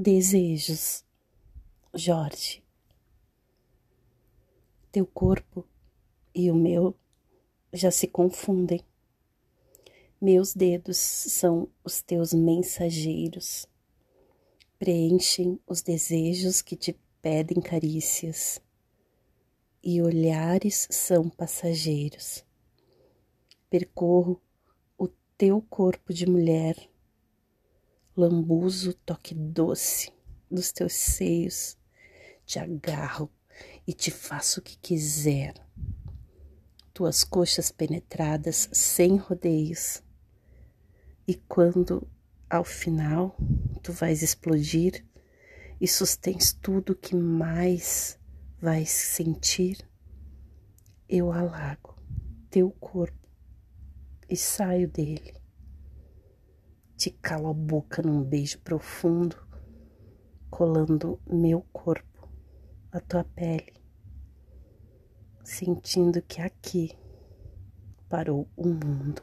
Desejos, Jorge. Teu corpo e o meu já se confundem. Meus dedos são os teus mensageiros, preenchem os desejos que te pedem carícias, e olhares são passageiros. Percorro o teu corpo de mulher lambuzo o toque doce dos teus seios, te agarro e te faço o que quiser. Tuas coxas penetradas sem rodeios. E quando ao final tu vais explodir e sustens tudo que mais vais sentir, eu alago teu corpo e saio dele te calo a boca num beijo profundo, colando meu corpo à tua pele, sentindo que aqui parou o mundo.